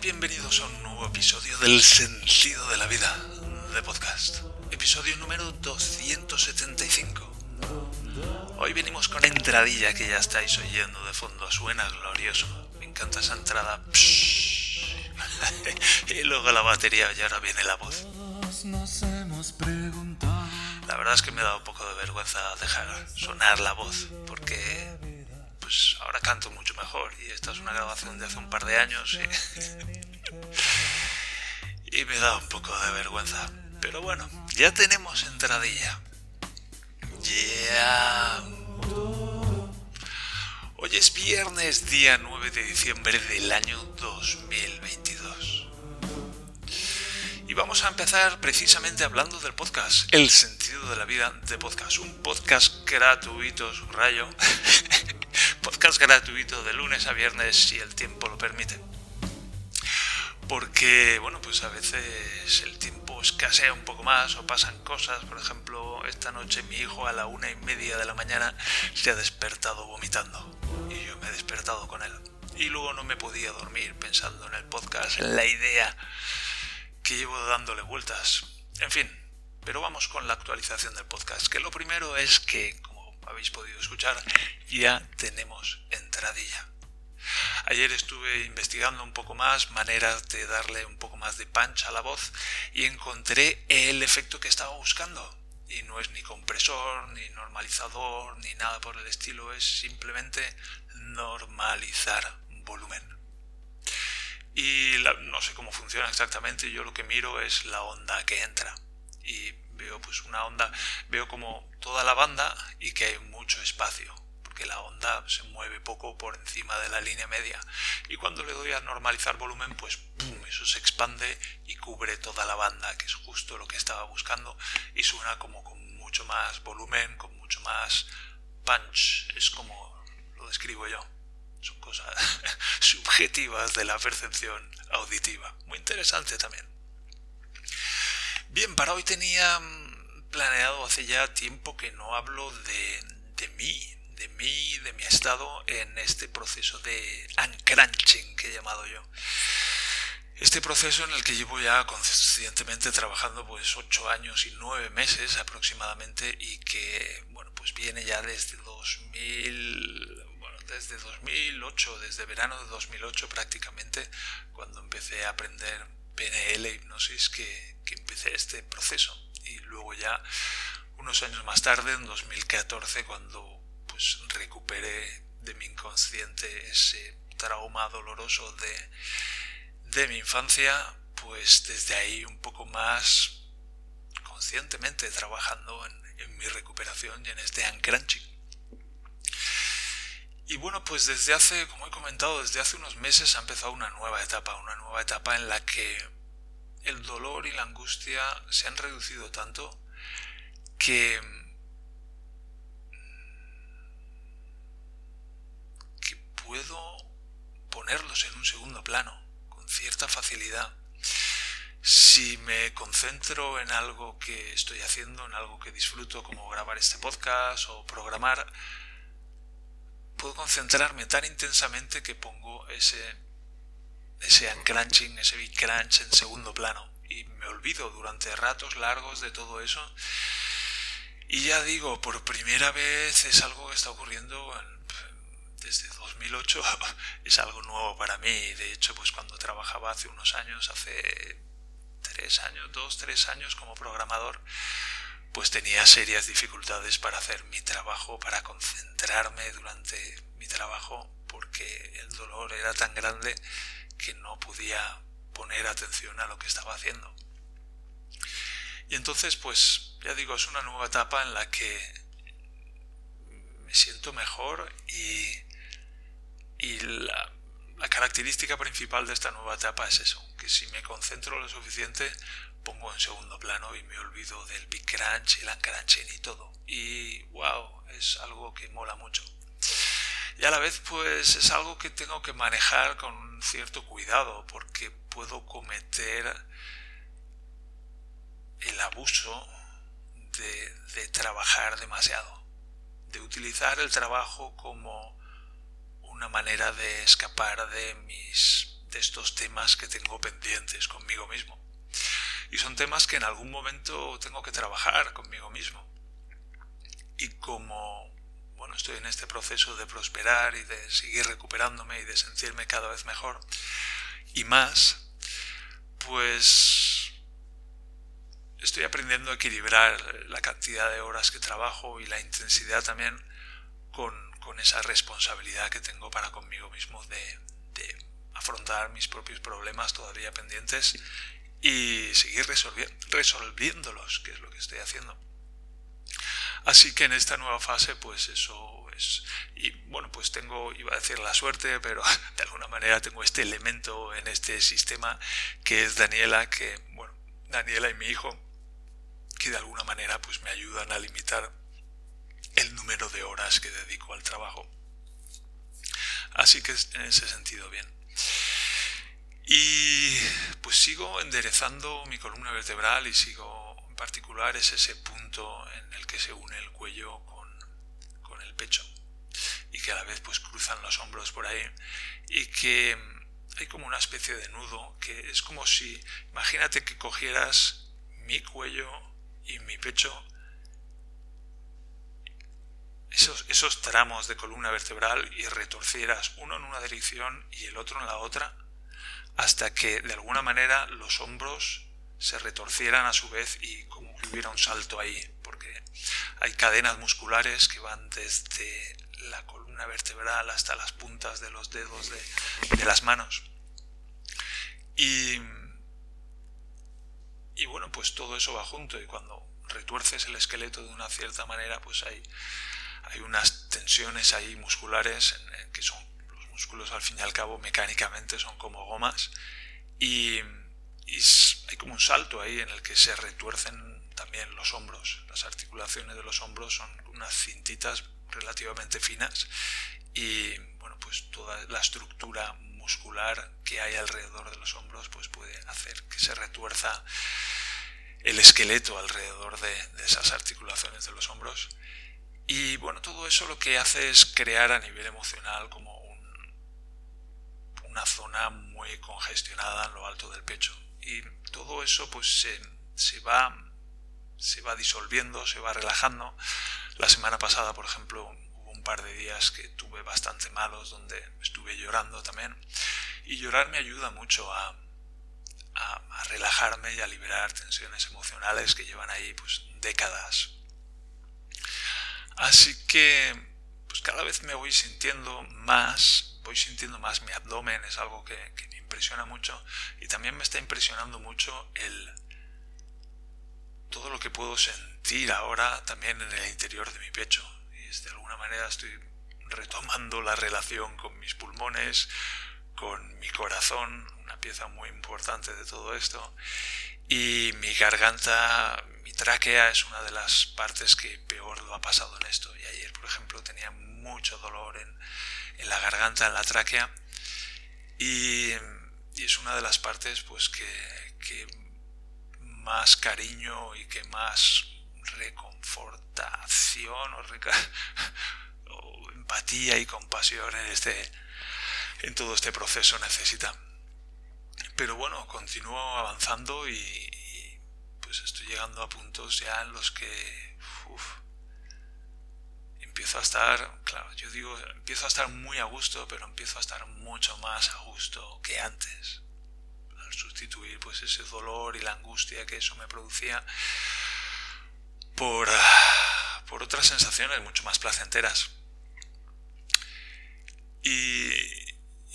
bienvenidos a un nuevo episodio del Sentido de la Vida de podcast. Episodio número 275. Hoy venimos con entradilla que ya estáis oyendo de fondo, suena glorioso. Me encanta esa entrada. y luego la batería y ahora viene la voz. La verdad es que me dado un poco de vergüenza dejar sonar la voz porque pues ahora canto mucho mejor y esta es una grabación de hace un par de años y, me da un poco de vergüenza. Pero bueno, ya tenemos entradilla. Ya. Hoy es viernes, día 9 de diciembre del año 2022. Y vamos a empezar precisamente hablando del podcast, el sentido de la vida de podcast. Un podcast gratuito, subrayo, podcast gratuito de lunes a viernes si el tiempo lo permite. Porque, bueno, pues a veces el tiempo escasea un poco más o pasan cosas. Por ejemplo, esta noche mi hijo a la una y media de la mañana se ha despertado vomitando y yo me he despertado con él. Y luego no me podía dormir pensando en el podcast, en la idea que llevo dándole vueltas. En fin, pero vamos con la actualización del podcast, que lo primero es que, habéis podido escuchar, ya tenemos entradilla. Ayer estuve investigando un poco más maneras de darle un poco más de punch a la voz y encontré el efecto que estaba buscando. Y no es ni compresor, ni normalizador, ni nada por el estilo, es simplemente normalizar volumen. Y no sé cómo funciona exactamente, yo lo que miro es la onda que entra. Y veo pues una onda, veo como toda la banda y que hay mucho espacio, porque la onda se mueve poco por encima de la línea media. Y cuando le doy a normalizar volumen, pues eso se expande y cubre toda la banda, que es justo lo que estaba buscando, y suena como con mucho más volumen, con mucho más punch, es como lo describo yo. Son cosas subjetivas de la percepción auditiva. Muy interesante también. Bien, para hoy tenía mm, planeado hace ya tiempo que no hablo de, de mí, de mí, de mi estado en este proceso de uncrunching que he llamado yo. Este proceso en el que llevo ya conscientemente trabajando pues ocho años y nueve meses aproximadamente y que bueno pues viene ya desde 2000 bueno, desde 2008 desde verano de 2008 prácticamente cuando empecé a aprender PNL hipnosis que, que empecé este proceso. Y luego ya unos años más tarde en 2014 cuando pues recuperé de mi inconsciente ese trauma doloroso de, de mi infancia pues desde ahí un poco más conscientemente trabajando en, mi recuperación y en este uncrunching y bueno, pues desde hace, como he comentado, desde hace unos meses ha empezado una nueva etapa, una nueva etapa en la que el dolor y la angustia se han reducido tanto que, que puedo ponerlos en un segundo plano con cierta facilidad. Si me concentro en algo que estoy haciendo, en algo que disfruto, como grabar este podcast o programar, puedo concentrarme tan intensamente que pongo ese, ese uncrunching, ese big crunch en segundo plano. Y me olvido durante ratos largos de todo eso. Y ya digo, por primera vez es algo que está ocurriendo desde 2008. es algo nuevo para mí. De hecho, pues cuando trabajaba hace unos años, hace tres años, dos, tres años como programador, pues tenía serias dificultades para hacer mi trabajo, para concentrarme durante mi trabajo, porque el dolor era tan grande que no podía poner atención a lo que estaba haciendo. Y entonces, pues, ya digo, es una nueva etapa en la que me siento mejor y, y la, la característica principal de esta nueva etapa es eso, que si me concentro lo suficiente, pongo en segundo plano y me olvido del Big Crunch, el Uncrunching y todo. Y wow, es algo que mola mucho. Y a la vez pues es algo que tengo que manejar con cierto cuidado porque puedo cometer el abuso de, de trabajar demasiado, de utilizar el trabajo como una manera de escapar de mis de estos temas que tengo pendientes conmigo mismo. Y son temas que en algún momento tengo que trabajar conmigo mismo. Y como bueno, estoy en este proceso de prosperar y de seguir recuperándome y de sentirme cada vez mejor y más, pues estoy aprendiendo a equilibrar la cantidad de horas que trabajo y la intensidad también con, esa responsabilidad que tengo para conmigo mismo de, de afrontar mis propios problemas todavía pendientes y seguir resolviéndolos, que es lo que estoy haciendo. Así que en esta nueva fase, pues eso es... Y bueno, pues tengo, iba a decir la suerte, pero de alguna manera tengo este elemento en este sistema que es Daniela, que, bueno, Daniela y mi hijo, que de alguna manera pues me ayudan a limitar el número de horas que dedico al trabajo. Así que en ese sentido bien. Y pues sigo enderezando mi columna vertebral y sigo en particular es ese punto en el que se une el cuello con, con el pecho. Y que a la vez pues cruzan los hombros por ahí. Y que hay como una especie de nudo que es como si imagínate que cogieras mi cuello y mi pecho esos, esos tramos de columna vertebral y retorcieras uno en una dirección y el otro en la otra hasta que de alguna manera los hombros se retorcieran a su vez y como que hubiera un salto ahí, porque hay cadenas musculares que van desde la columna vertebral hasta las puntas de los dedos de, las manos. Y, y bueno, pues todo eso va junto y cuando retuerces el esqueleto de una cierta manera, pues hay, hay unas tensiones ahí musculares que son músculos al fin y al cabo mecánicamente son como gomas y, hay como un salto ahí en el que se retuercen también los hombros. Las articulaciones de los hombros son unas cintitas relativamente finas y bueno pues toda la estructura muscular que hay alrededor de los hombros pues puede hacer que se retuerza el esqueleto alrededor de, de esas articulaciones de los hombros y bueno todo eso lo que hace es crear a nivel emocional como una zona muy congestionada en lo alto del pecho. Y todo eso pues se, va, se va disolviendo, se va relajando. La semana pasada, por ejemplo, hubo un par de días que tuve bastante malos donde estuve llorando también. Y llorar me ayuda mucho a, a, relajarme y a liberar tensiones emocionales que llevan ahí pues décadas. Así que pues cada vez me voy sintiendo más voy sintiendo más mi abdomen, es algo que, me impresiona mucho y también me está impresionando mucho el todo lo que puedo sentir ahora también en el interior de mi pecho. Y de alguna manera estoy retomando la relación con mis pulmones, con mi corazón, una pieza muy importante de todo esto y mi garganta, mi tráquea es una de las partes que peor lo ha pasado en esto. Y ayer por ejemplo tenía mucho dolor en en la garganta, en la tráquea. Y, es una de las partes pues que, más cariño y que más reconfortación o, empatía y compasión en este en todo este proceso necesita. Pero bueno, continúo avanzando y, pues estoy llegando a puntos ya en los que empiezo a estar, claro, yo digo, empiezo a estar muy a gusto, pero empiezo a estar mucho más a gusto que antes. Al sustituir pues ese dolor y la angustia que eso me producía por, por otras sensaciones mucho más placenteras. Y,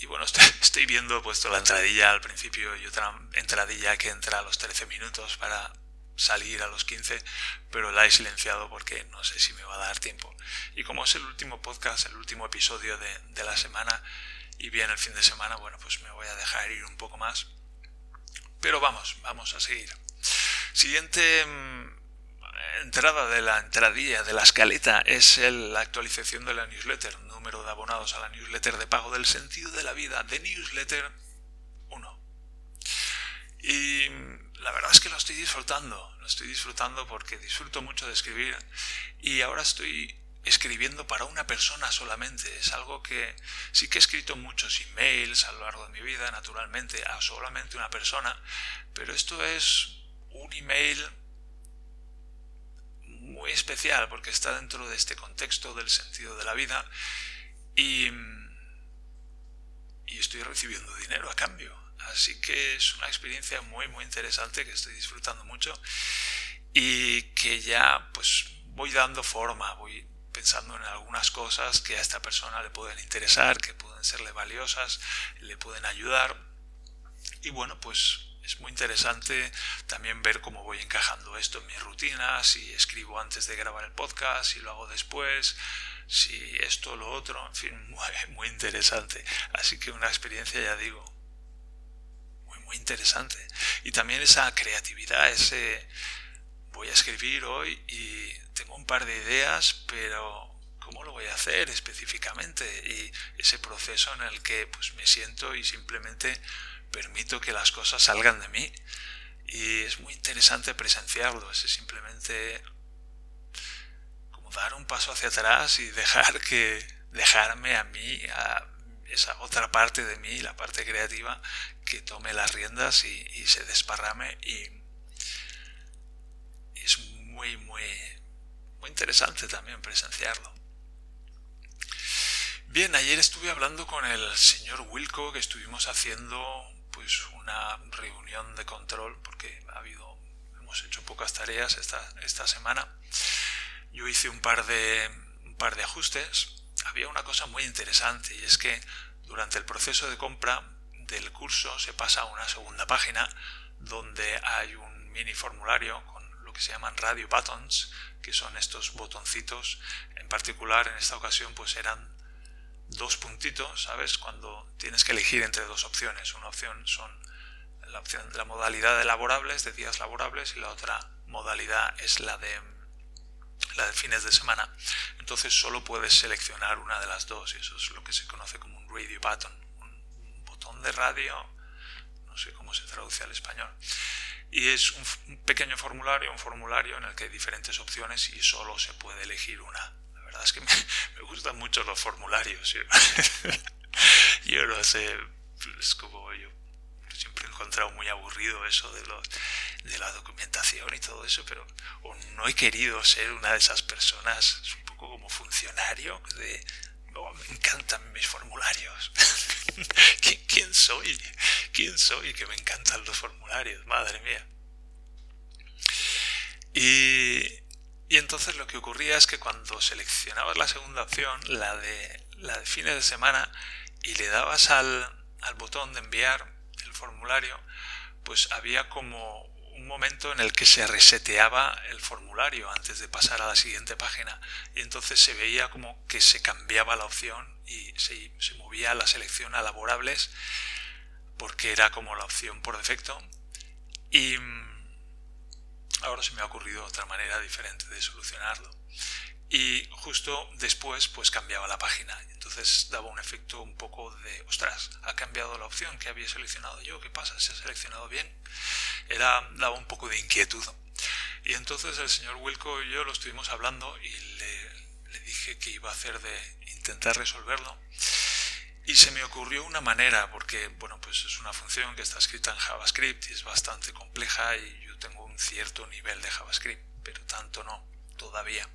y bueno, estoy, estoy, viendo puesto la entradilla al principio y otra entradilla que entra a los 13 minutos para salir a los 15, pero la he silenciado porque no sé si me va a dar tiempo. Y como es el último podcast, el último episodio de, la semana y bien el fin de semana, bueno, pues me voy a dejar ir un poco más. Pero vamos, vamos a seguir. Siguiente mm, entrada de la entradilla de la escaleta es la actualización de la newsletter, número de abonados a la newsletter de pago del sentido de la vida de newsletter 1. Y la verdad es que lo estoy disfrutando, lo estoy disfrutando porque disfruto mucho de escribir y ahora estoy escribiendo para una persona solamente. Es algo que sí que he escrito muchos emails a lo largo de mi vida, naturalmente, a solamente una persona, pero esto es un email muy especial porque está dentro de este contexto del sentido de la vida y, y estoy recibiendo dinero a cambio. Así que es una experiencia muy muy interesante que estoy disfrutando mucho y que ya pues voy dando forma, voy pensando en algunas cosas que a esta persona le pueden interesar, que pueden serle valiosas, le pueden ayudar. Y bueno, pues es muy interesante también ver cómo voy encajando esto en mi rutina, si escribo antes de grabar el podcast, si lo hago después, si esto, lo otro, en fin, muy, interesante. Así que una experiencia, ya digo, interesante. Y también esa creatividad, ese voy a escribir hoy y tengo un par de ideas, pero ¿cómo lo voy a hacer específicamente? Y ese proceso en el que pues me siento y simplemente permito que las cosas salgan de mí. Y es muy interesante presenciarlo, es simplemente como dar un paso hacia atrás y dejar que dejarme a mí, a esa otra parte de mí, la parte creativa, que tome las riendas y, se desparrame y es muy, muy, muy interesante también presenciarlo. Bien, ayer estuve hablando con el señor Wilco, que estuvimos haciendo pues una reunión de control, porque ha habido, hemos hecho pocas tareas esta, esta semana. Yo hice un par de, un par de ajustes. Había una cosa muy interesante y es que durante el proceso de compra del curso se pasa a una segunda página donde hay un mini formulario con que se llaman radio buttons, que son estos botoncitos. En particular, en esta ocasión, pues eran dos puntitos, ¿sabes? Cuando tienes que elegir entre dos opciones. Una opción son la opción la modalidad de laborables, de días laborables, y la otra modalidad es la de la de fines de semana. Entonces solo puedes seleccionar una de las dos y eso es lo que se conoce como un radio button, un botón de radio, no sé cómo se traduce al español y es un, pequeño formulario, un formulario en el que hay diferentes opciones y solo se puede elegir una. La verdad es que me, gustan mucho los formularios. Yo, no sé, es como yo siempre he encontrado muy aburrido eso de, los, de la documentación y todo eso, pero no he querido ser una de esas personas, un poco como funcionario de Oh, me encantan mis formularios. ¿Quién, soy? ¿Quién soy que me encantan los formularios? Madre mía. Y, entonces lo que ocurría es que cuando seleccionabas la segunda opción, la de, la de fines de semana, y le dabas al, al botón de enviar formulario, pues había como un momento en el que se reseteaba el formulario antes de pasar a la siguiente página. Y entonces se veía como que se cambiaba la opción y se, movía la selección a laborables porque era como la opción por defecto. Y mm, ahora se me ha ocurrido otra manera diferente de solucionarlo y justo después pues cambiaba la página. Entonces daba un efecto un poco de ostras ha cambiado la opción que había seleccionado yo qué pasa se ha seleccionado bien era daba un poco de inquietud. Y entonces el señor Wilco y yo lo estuvimos hablando y le, le dije que iba a hacer de intentar resolverlo. Y se me ocurrió una manera porque bueno pues es una función que está escrita en JavaScript y es bastante compleja y yo tengo un cierto nivel de JavaScript pero tanto no todavía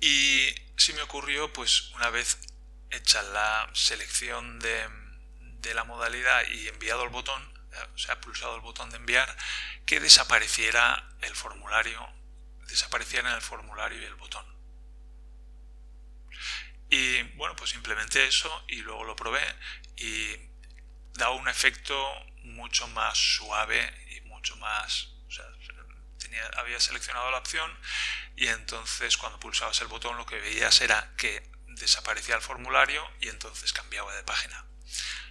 y se me ocurrió, pues una vez hecha la selección de, de la modalidad y enviado el botón, o sea, pulsado el botón de enviar, que desapareciera el formulario, desapareciera el formulario y el botón. Y bueno, pues implementé eso y luego lo probé y da un efecto mucho más suave y mucho más... Había seleccionado la opción y entonces cuando pulsabas el botón lo que veías era que desaparecía el formulario y entonces cambiaba de página.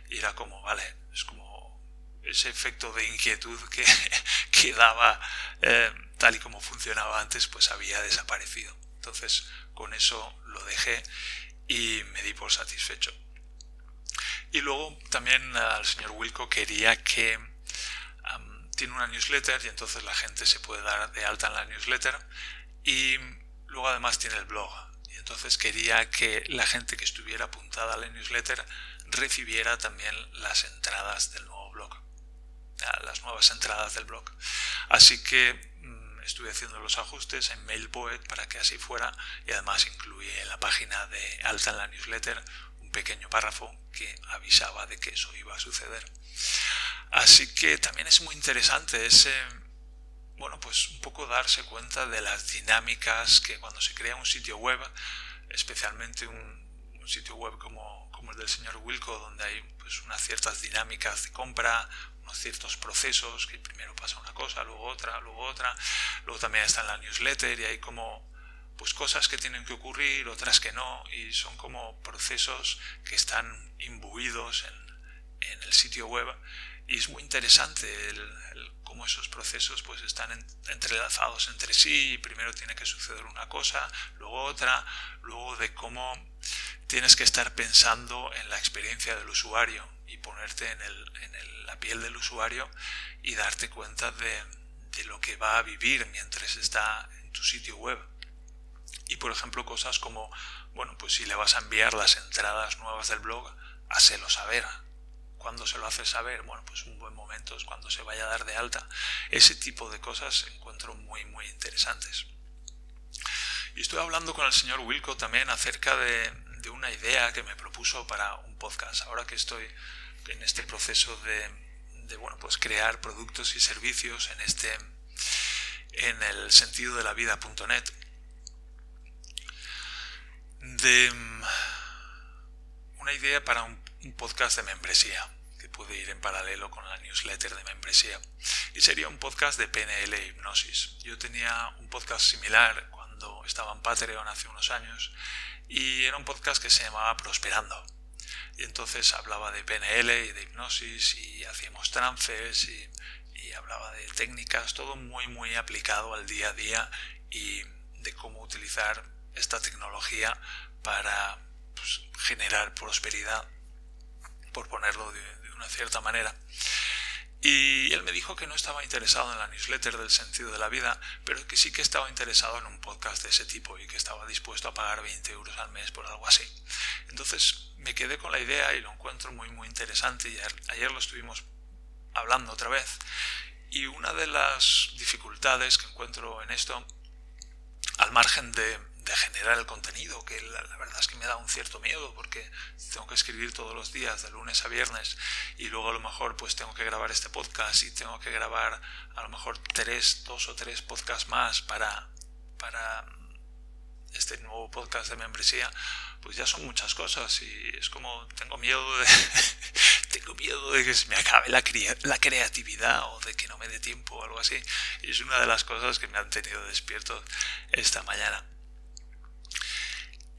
Y era como, vale, es como ese efecto de inquietud que, que daba eh, tal y como funcionaba antes, pues había desaparecido. Entonces con eso lo dejé y me di por satisfecho. Y luego también al señor Wilco quería que tiene una newsletter y entonces la gente se puede dar de alta en la newsletter y luego además tiene el blog. Y entonces quería que la gente que estuviera apuntada a la newsletter recibiera también las entradas del nuevo blog. Las nuevas entradas del blog. Así que mm, estuve haciendo los ajustes en MailPoet para que así fuera y además incluí en la página de alta en la newsletter un pequeño párrafo que avisaba de que eso iba a suceder. Así que también es muy interesante ese, bueno, pues un poco darse cuenta de las dinámicas que cuando se crea un sitio web, especialmente un, sitio web como, como, el del señor Wilco, donde hay pues unas ciertas dinámicas de compra, unos ciertos procesos, que primero pasa una cosa, luego otra, luego otra, luego también está en la newsletter y hay como pues cosas que tienen que ocurrir, otras que no, y son como procesos que están imbuidos en, en el sitio web y es muy interesante el, cómo esos procesos pues están entrelazados entre sí primero tiene que suceder una cosa, luego otra, luego de cómo tienes que estar pensando en la experiencia del usuario y ponerte en, el, en la piel del usuario y darte cuenta de, de lo que va a vivir mientras está en tu sitio web. Y por ejemplo cosas como, bueno, pues si le vas a enviar las entradas nuevas del blog, hacelo saber, cuando se lo hace saber, bueno, pues un buen momento es cuando se vaya a dar de alta. Ese tipo de cosas encuentro muy, muy interesantes. Y estoy hablando con el señor Wilco también acerca de, una idea que me propuso para un podcast. Ahora que estoy en este proceso de, bueno, pues crear productos y servicios en este en el sentido de la vida.net de una idea para un podcast de membresía puede ir en paralelo con la newsletter de membresía. Y sería un podcast de PNL e hipnosis. Yo tenía un podcast similar cuando estaba en Patreon hace unos años y era un podcast que se llamaba Prosperando. Y entonces hablaba de PNL y de hipnosis y hacíamos trances y, hablaba de técnicas, todo muy muy aplicado al día a día y de cómo utilizar esta tecnología para pues, generar prosperidad, por ponerlo de, una cierta manera. Y él me dijo que no estaba interesado en la newsletter del sentido de la vida, pero que sí que estaba interesado en un podcast de ese tipo y que estaba dispuesto a pagar 20 euros al mes por algo así. Entonces me quedé con la idea y lo encuentro muy muy interesante y ayer lo estuvimos hablando otra vez. Y una de las dificultades que encuentro en esto, al margen de de generar el contenido, que la, verdad es que me da un cierto miedo porque tengo que escribir todos los días, de lunes a viernes, y luego a lo mejor pues tengo que grabar este podcast y tengo que grabar a lo mejor tres, dos o tres podcasts más para, para este nuevo podcast de membresía, pues ya son muchas cosas y es como tengo miedo de tengo miedo de que se me acabe la, la creatividad o de que no me dé tiempo o algo así. Y es una de las cosas que me han tenido despierto esta mañana.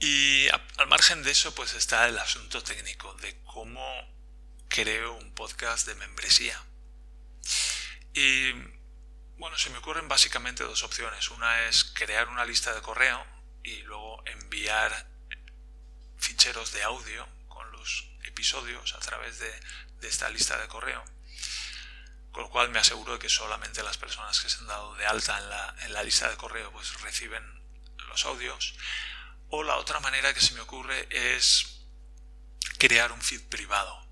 Y al margen de eso, pues está el asunto técnico de cómo creo un podcast de membresía. Y bueno, se me ocurren básicamente dos opciones. Una es crear una lista de correo y luego enviar ficheros de audio con los episodios a través de, esta lista de correo. Con lo cual me aseguro de que solamente las personas que se han dado de alta en la, en la lista de correo pues reciben los audios. O la otra manera que se me ocurre es crear un feed privado.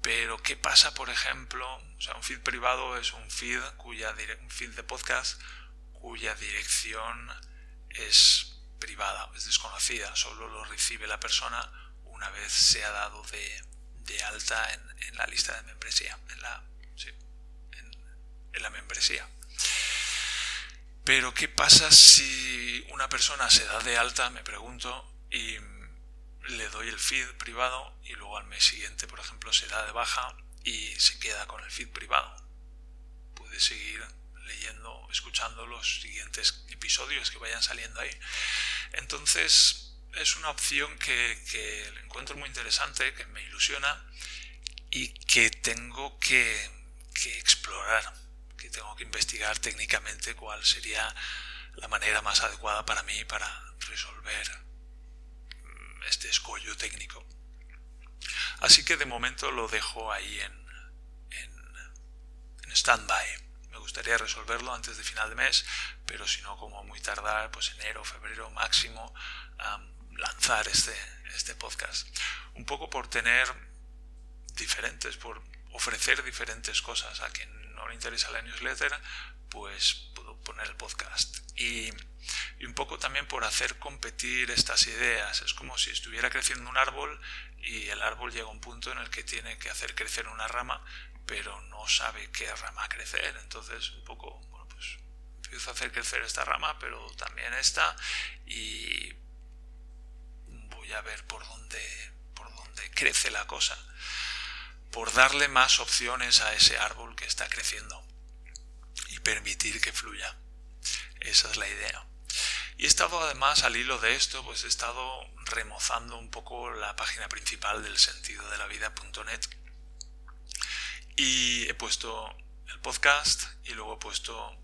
Pero ¿qué pasa, por ejemplo? O sea, un feed privado es un feed cuya un feed de podcast cuya dirección es privada, es desconocida, solo lo recibe la persona una vez se ha dado de, de alta en, la lista de membresía, en la, en la membresía. Pero ¿qué pasa si una persona se da de alta, me pregunto, y le doy el feed privado y luego al mes siguiente, por ejemplo, se da de baja y se queda con el feed privado? Puede seguir leyendo, escuchando los siguientes episodios que vayan saliendo ahí. Entonces, es una opción que, que encuentro muy interesante, que me ilusiona y que tengo que, que explorar que tengo que investigar técnicamente cuál sería la manera más adecuada para mí para resolver mm, este escollo técnico. Así que de momento lo dejo ahí en, en, stand-by. Me gustaría resolverlo antes de final de mes, pero si no, como muy tardar, pues enero, febrero máximo, lanzar este, este podcast. Un poco por tener diferentes, por ofrecer diferentes cosas. A quien no le interesa la newsletter, pues puedo poner el podcast. Y, y, un poco también por hacer competir estas ideas. Es como si estuviera creciendo un árbol y el árbol llega a un punto en el que tiene que hacer crecer una rama, pero no sabe qué rama crecer. Entonces, un poco, bueno, pues empiezo a hacer crecer esta rama, pero también esta, y voy a ver por dónde, por dónde crece la cosa por darle más opciones a ese árbol que está creciendo y permitir que fluya. Esa es la idea. Y he estado además al hilo de esto, pues he estado remozando un poco la página principal del sentido de la vida.net y he puesto el podcast y luego he puesto,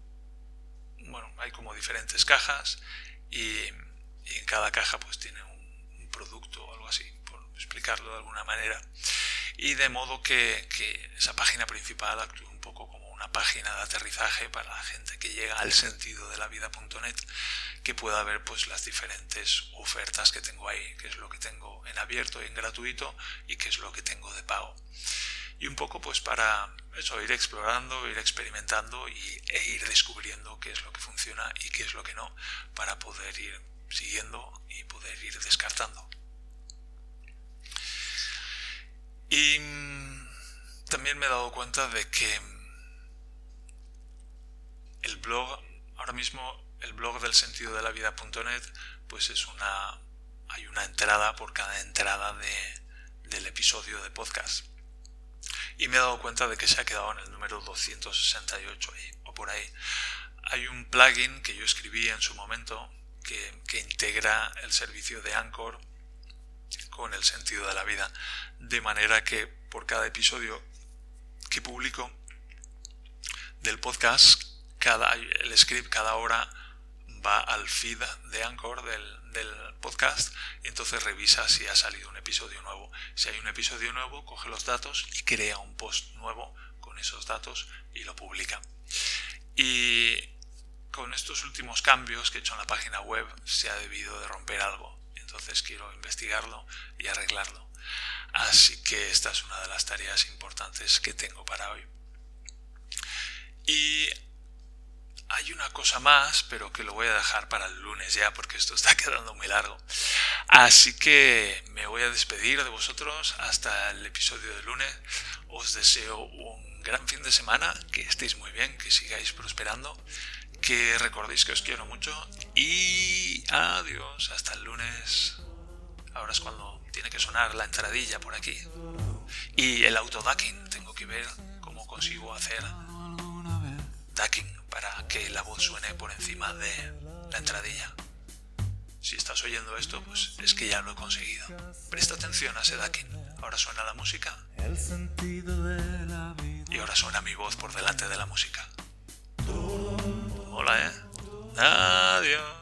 bueno, hay como diferentes cajas y, en cada caja pues tiene un, un producto o algo así, por explicarlo de alguna manera y de modo que, esa página principal actúe un poco como una página de aterrizaje para la gente que llega al sentido de la vida.net que pueda ver pues las diferentes ofertas que tengo ahí, qué es lo que tengo en abierto y en gratuito y qué es lo que tengo de pago. Y un poco pues para eso, ir explorando, ir experimentando y, e ir descubriendo qué es lo que funciona y qué es lo que no para poder ir siguiendo y poder ir descartando. Y mm, también me he dado cuenta de que el blog, ahora mismo el blog del sentido de la vida.net, pues es una, hay una entrada por cada entrada de, del episodio de podcast. Y me he dado cuenta de que se ha quedado en el número 268 o por ahí. Hay un plugin que yo escribí en su momento que, que integra el servicio de Anchor con el sentido de la vida. De manera que por cada episodio que publico del podcast, cada, el script cada hora va al feed de Anchor del, del, podcast y entonces revisa si ha salido un episodio nuevo. Si hay un episodio nuevo, coge los datos y crea un post nuevo con esos datos y lo publica. Y con estos últimos cambios que he hecho en la página web se ha debido de romper algo entonces quiero investigarlo y arreglarlo. Así que esta es una de las tareas importantes que tengo para hoy. Y hay una cosa más, pero que lo voy a dejar para el lunes ya, porque esto está quedando muy largo. Así que me voy a despedir de vosotros hasta el episodio de lunes. Os deseo un gran fin de semana, que estéis muy bien, que sigáis prosperando que recordéis que os quiero mucho y adiós, hasta el lunes. Ahora es cuando tiene que sonar la entradilla por aquí. Y el autoducking, tengo que ver cómo consigo hacer ducking para que la voz suene por encima de la entradilla. Si estás oyendo esto, pues es que ya lo he conseguido. Presta atención a ese ducking. Ahora suena la música. Y ahora suena mi voz por delante de la música. Hola, ¿eh? Adiós.